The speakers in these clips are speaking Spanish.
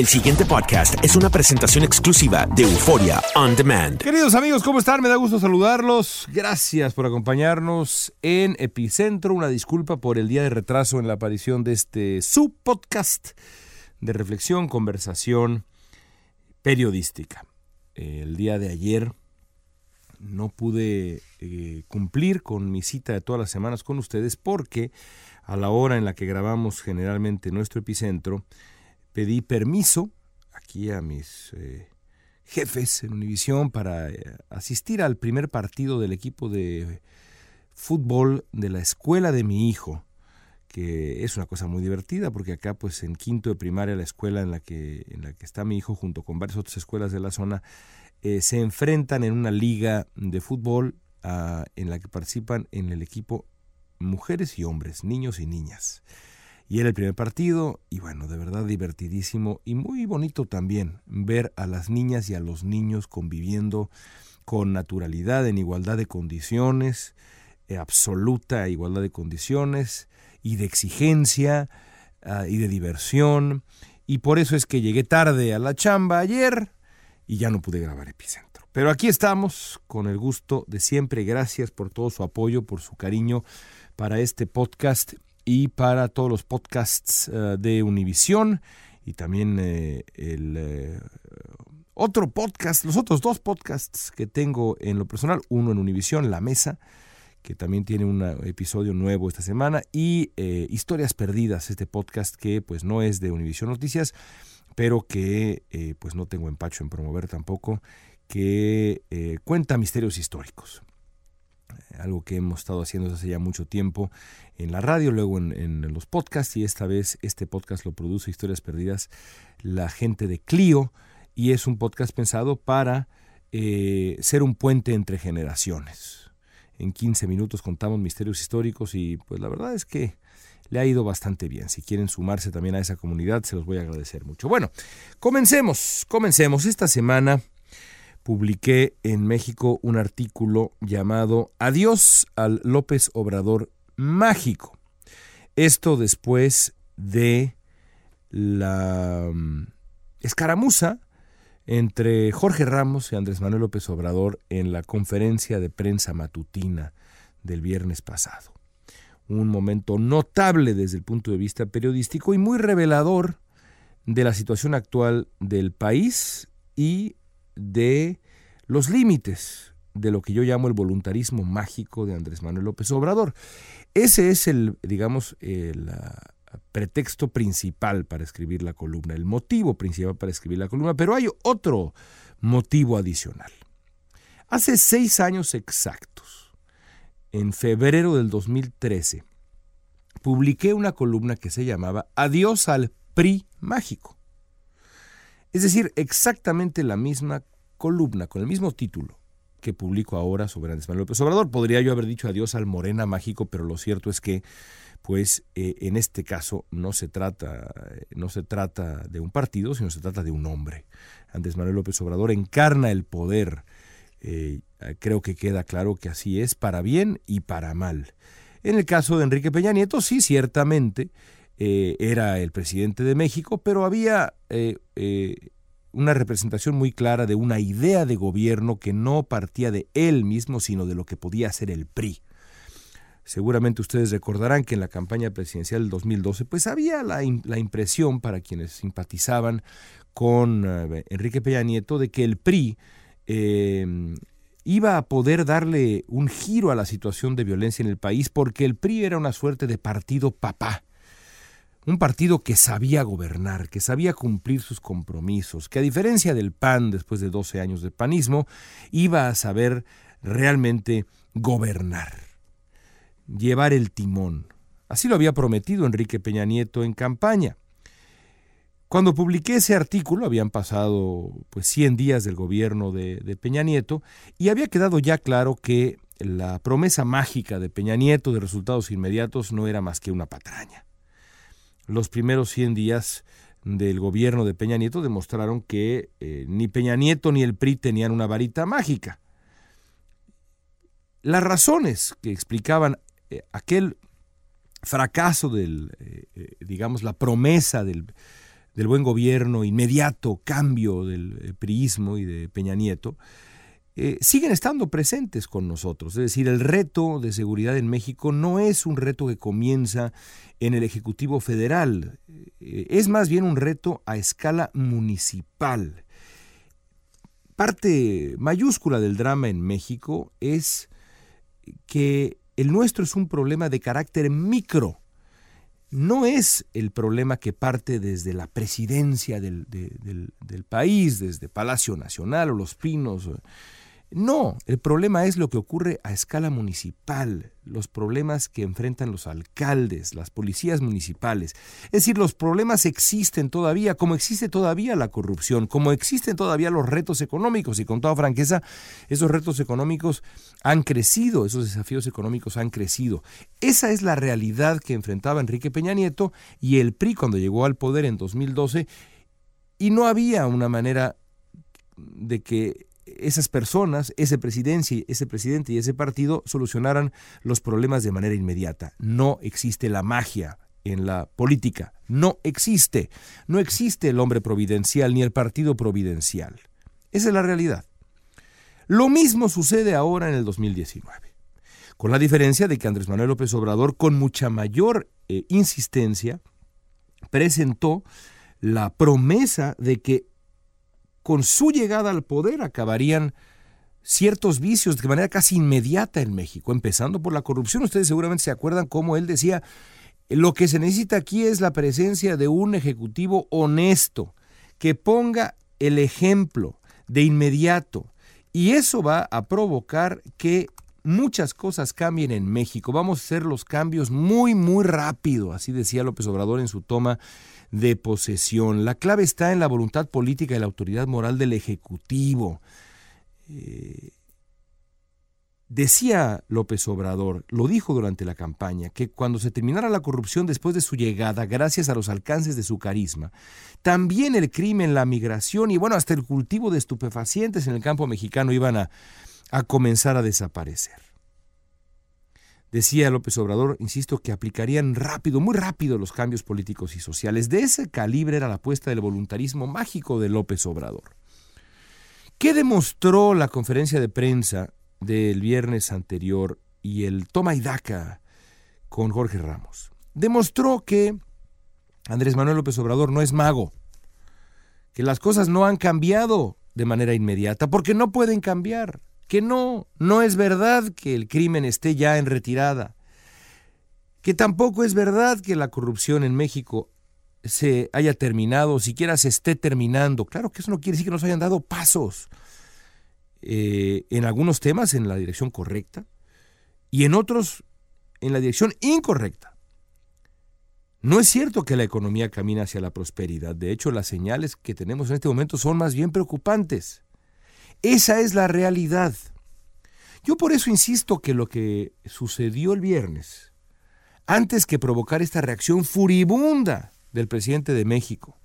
El siguiente podcast es una presentación exclusiva de Euforia On Demand. Queridos amigos, ¿cómo están? Me da gusto saludarlos. Gracias por acompañarnos en Epicentro. Una disculpa por el día de retraso en la aparición de este subpodcast de reflexión, conversación periodística. El día de ayer no pude eh, cumplir con mi cita de todas las semanas con ustedes porque a la hora en la que grabamos generalmente nuestro epicentro, pedí permiso aquí a mis eh, jefes en Univisión para eh, asistir al primer partido del equipo de fútbol de la escuela de mi hijo, que es una cosa muy divertida porque acá pues en quinto de primaria la escuela en la que, en la que está mi hijo junto con varias otras escuelas de la zona eh, se enfrentan en una liga de fútbol ah, en la que participan en el equipo mujeres y hombres, niños y niñas. Y era el primer partido y bueno, de verdad divertidísimo y muy bonito también ver a las niñas y a los niños conviviendo con naturalidad, en igualdad de condiciones, eh, absoluta igualdad de condiciones y de exigencia ah, y de diversión. Y por eso es que llegué tarde a la chamba ayer y ya no pude grabar Epicentro. Pero aquí estamos con el gusto de siempre. Gracias por todo su apoyo, por su cariño para este podcast y para todos los podcasts eh, de Univisión y también eh, el eh, otro podcast, los otros dos podcasts que tengo en lo personal, uno en Univisión, La Mesa, que también tiene un episodio nuevo esta semana, y Historias Perdidas, este podcast que pues no es de Univisión Noticias, pero que pues no tengo empacho en promover tampoco, que cuenta misterios históricos algo que hemos estado haciendo desde hace ya mucho tiempo en la radio, luego en, los podcasts y esta vez este podcast lo produce Historias Perdidas la gente de Clio y es un podcast pensado para eh, ser un puente entre generaciones. En 15 minutos contamos misterios históricos y pues la verdad es que le ha ido bastante bien. Si quieren sumarse también a esa comunidad, se los voy a agradecer mucho. Bueno, comencemos, comencemos. Esta semana publiqué en México un artículo llamado Adiós al López Obrador Mágico. Esto después de la mm, escaramuza entre Jorge Ramos y Andrés Manuel López Obrador en la conferencia de prensa matutina del viernes pasado. Un momento notable desde el punto de vista periodístico y muy revelador de la situación actual del país y de los límites de lo que yo llamo el voluntarismo mágico de Andrés Manuel López Obrador. Ese es el, digamos, el pretexto principal para escribir la columna, el motivo principal para escribir la columna, pero hay otro motivo adicional. Hace seis años exactos, en febrero del 2013, publiqué una columna que se llamaba Adiós al PRI mágico. Es decir, exactamente la misma columna, con el mismo título que publico ahora sobre Andrés Manuel López Obrador. Podría yo haber dicho adiós al Morena mágico, pero lo cierto es que, pues, eh, en este caso no se trata, no se trata de un partido, sino se trata de un hombre. Andrés Manuel López Obrador encarna el poder. Eh, creo que queda claro que así es para bien y para mal. En el caso de Enrique Peña Nieto, sí, ciertamente eh, era el presidente de México, pero había una representación muy clara de una idea de gobierno que no partía de él mismo, sino de lo que podía hacer el PRI. Seguramente ustedes recordarán que en la campaña presidencial del 2012 pues había la, impresión para quienes simpatizaban con eh, Enrique Peña Nieto de que el PRI em, iba a poder darle un giro a la situación de violencia en el país porque el PRI era una suerte de partido papá un partido que sabía gobernar, que sabía cumplir sus compromisos, que a diferencia del PAN después de 12 años de panismo, iba a saber realmente gobernar, llevar el timón. Así lo había prometido Enrique Peña Nieto en campaña. Cuando publiqué ese artículo habían pasado pues 100 días del gobierno de, de Peña Nieto y había quedado ya claro que la promesa mágica de Peña Nieto de resultados inmediatos no era más que una patraña los primeros 100 días del gobierno de Peña Nieto demostraron que eh, ni Peña Nieto ni el PRI tenían una varita mágica. Las razones que explicaban eh, aquel fracaso del, eh, digamos, la promesa del, del, buen gobierno, inmediato cambio del priismo y de Peña Nieto, eh, siguen estando presentes con nosotros. Es decir, el reto de seguridad en México no es un reto que comienza en el Ejecutivo Federal, eh, es más bien un reto a escala municipal. Parte mayúscula del drama en México es que el nuestro es un problema de carácter micro. No es el problema que parte desde la presidencia del, del país, desde Palacio Nacional o Los Pinos no, el problema es lo que ocurre a escala municipal, los problemas que enfrentan los alcaldes, las policías municipales. Es decir, los problemas existen todavía, como existe todavía la corrupción, como existen todavía los retos económicos. Y con toda franqueza, esos retos económicos han crecido, esos desafíos económicos han crecido. Esa es la realidad que enfrentaba Enrique Peña Nieto y el PRI cuando llegó al poder en 2012. Y no había una manera de que esas personas, ese presidente, ese presidente y ese partido solucionaran los problemas de manera inmediata. No existe la magia en la política. No existe. No existe el hombre providencial ni el partido providencial. Esa es la realidad. Lo mismo sucede ahora en el 2019, con la diferencia de que Andrés Manuel López Obrador, con mucha mayor eh, insistencia, presentó la promesa de que con su llegada al poder acabarían ciertos vicios de manera casi inmediata en México, empezando por la corrupción. Ustedes seguramente se acuerdan cómo él decía, lo que se necesita aquí es la presencia de un ejecutivo honesto, que ponga el ejemplo de inmediato. Y eso va a provocar que muchas cosas cambien en México. Vamos a hacer los cambios muy, muy rápido, así decía López Obrador en su toma de posesión. La clave está en la voluntad política y la autoridad moral del Ejecutivo. Eh, decía López Obrador, lo dijo durante la campaña, que cuando se terminara la corrupción después de su llegada, gracias a los alcances de su carisma, también el crimen, la migración y bueno, hasta el cultivo de estupefacientes en el campo mexicano iban a, a comenzar a desaparecer. Decía López Obrador, insisto, que aplicarían rápido, muy rápido los cambios políticos y sociales. De ese calibre era la apuesta del voluntarismo mágico de López Obrador. ¿Qué demostró la conferencia de prensa del viernes anterior y el toma y daca con Jorge Ramos? Demostró que Andrés Manuel López Obrador no es mago, que las cosas no han cambiado de manera inmediata, porque no pueden cambiar que no, no es verdad que el crimen esté ya en retirada, que tampoco es verdad que la corrupción en México se haya terminado, siquiera se esté terminando. Claro que eso no quiere decir que nos hayan dado pasos eh, en algunos temas en la dirección correcta y en otros en la dirección incorrecta. No es cierto que la economía camina hacia la prosperidad. De hecho, las señales que tenemos en este momento son más bien preocupantes. Esa es la realidad. Yo por eso insisto que lo que sucedió el viernes, antes que provocar esta reacción furibunda del presidente de México,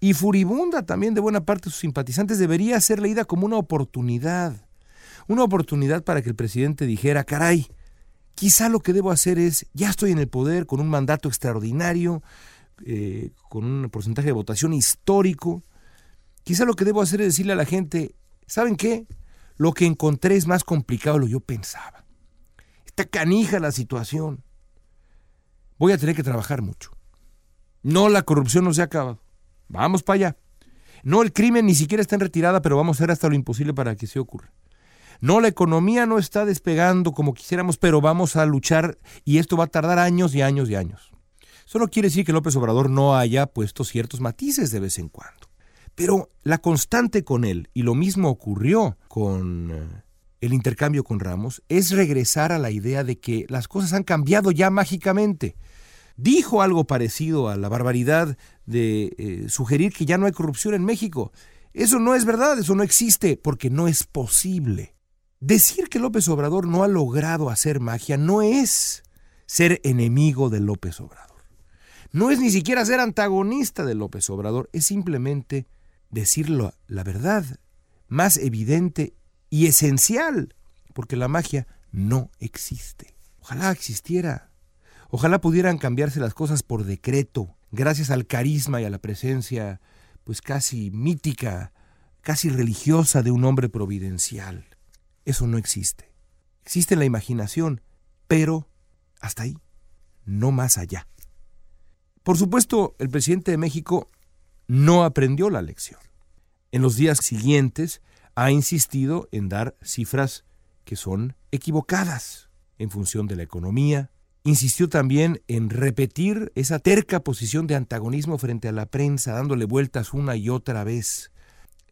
y furibunda también de buena parte de sus simpatizantes, debería ser leída como una oportunidad. Una oportunidad para que el presidente dijera, caray, quizá lo que debo hacer es, ya estoy en el poder con un mandato extraordinario, eh, con un porcentaje de votación histórico, quizá lo que debo hacer es decirle a la gente, ¿saben qué? Lo que encontré es más complicado de lo que yo pensaba. Está canija la situación. Voy a tener que trabajar mucho. No, la corrupción no se ha acabado. Vamos para allá. No, el crimen ni siquiera está en retirada, pero vamos a hacer hasta lo imposible para que se ocurra. No, la economía no está despegando como quisiéramos, pero vamos a luchar y esto va a tardar años y años y años. Eso no quiere decir que López Obrador no haya puesto ciertos matices de vez en cuando. Pero la constante con él, y lo mismo ocurrió con eh, el intercambio con Ramos, es regresar a la idea de que las cosas han cambiado ya mágicamente. Dijo algo parecido a la barbaridad de eh, sugerir que ya no hay corrupción en México. Eso no es verdad, eso no existe, porque no es posible. Decir que López Obrador no ha logrado hacer magia no es ser enemigo de López Obrador. No es ni siquiera ser antagonista de López Obrador, es simplemente decirlo la verdad más evidente y esencial, porque la magia no existe. Ojalá existiera. Ojalá pudieran cambiarse las cosas por decreto, gracias al carisma y a la presencia, pues casi mítica, casi religiosa de un hombre providencial. Eso no existe. Existe la imaginación, pero hasta ahí, no más allá. Por supuesto, el presidente de México no aprendió la lección. En los días siguientes ha insistido en dar cifras que son equivocadas en función de la economía. Insistió también en repetir esa terca posición de antagonismo frente a la prensa, dándole vueltas una y otra vez,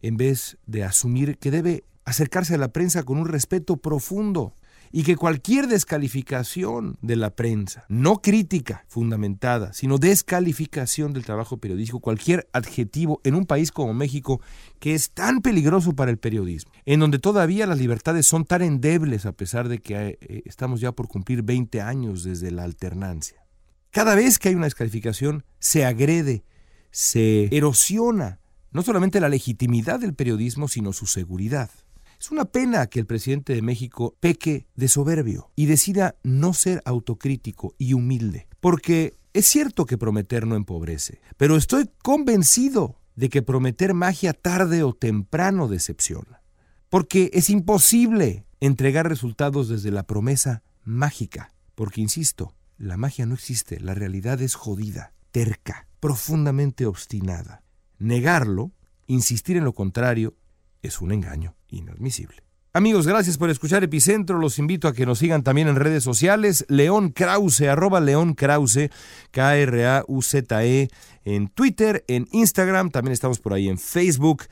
en vez de asumir que debe acercarse a la prensa con un respeto profundo y que cualquier descalificación de la prensa, no crítica fundamentada, sino descalificación del trabajo periodístico, cualquier adjetivo en un país como México que es tan peligroso para el periodismo, en donde todavía las libertades son tan endebles a pesar de que eh, estamos ya por cumplir 20 años desde la alternancia. Cada vez que hay una descalificación se agrede, se erosiona no solamente la legitimidad del periodismo, sino su seguridad. Es una pena que el presidente de México peque de soberbio y decida no ser autocrítico y humilde, porque es cierto que prometer no empobrece, pero estoy convencido de que prometer magia tarde o temprano decepciona, porque es imposible entregar resultados desde la promesa mágica, porque insisto, la magia no existe, la realidad es jodida, terca, profundamente obstinada. Negarlo, insistir en lo contrario, es un engaño inadmisible. Amigos, gracias por escuchar Epicentro. Los invito a que nos sigan también en redes sociales. León Krause, arroba León Krause, K-R-A-U-Z-E, en Twitter, en Instagram. También estamos por ahí en Facebook.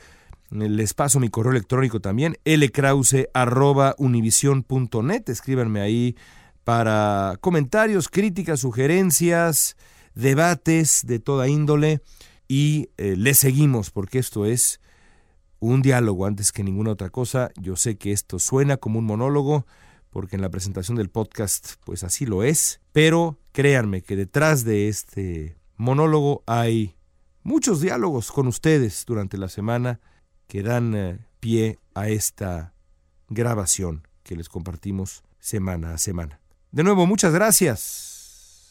Les paso mi correo electrónico también, lkrause arroba univision.net. Escríbanme ahí para comentarios, críticas, sugerencias, debates de toda índole. Y eh, les seguimos porque esto es un diálogo antes que ninguna otra cosa. Yo sé que esto suena como un monólogo, porque en la presentación del podcast pues así lo es, pero créanme que detrás de este monólogo hay muchos diálogos con ustedes durante la semana que dan eh, pie a esta grabación que les compartimos semana a semana. De nuevo, muchas gracias.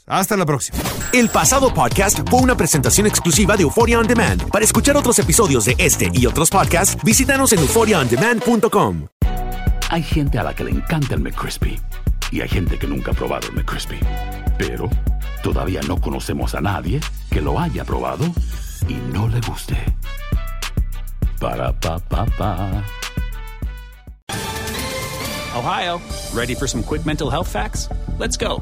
Hasta la próxima. El pasado podcast fue una presentación exclusiva de Euphoria On Demand. Para escuchar otros episodios de este y otros podcasts, visítanos en euphoriaondemand.com. Hay gente a la que le encanta el McCrispy y hay gente que nunca ha probado el McCrispy. Pero todavía no conocemos a nadie que lo haya probado y no le guste. Para pa pa pa. Ohio, ready for some quick mental health facts? Let's go.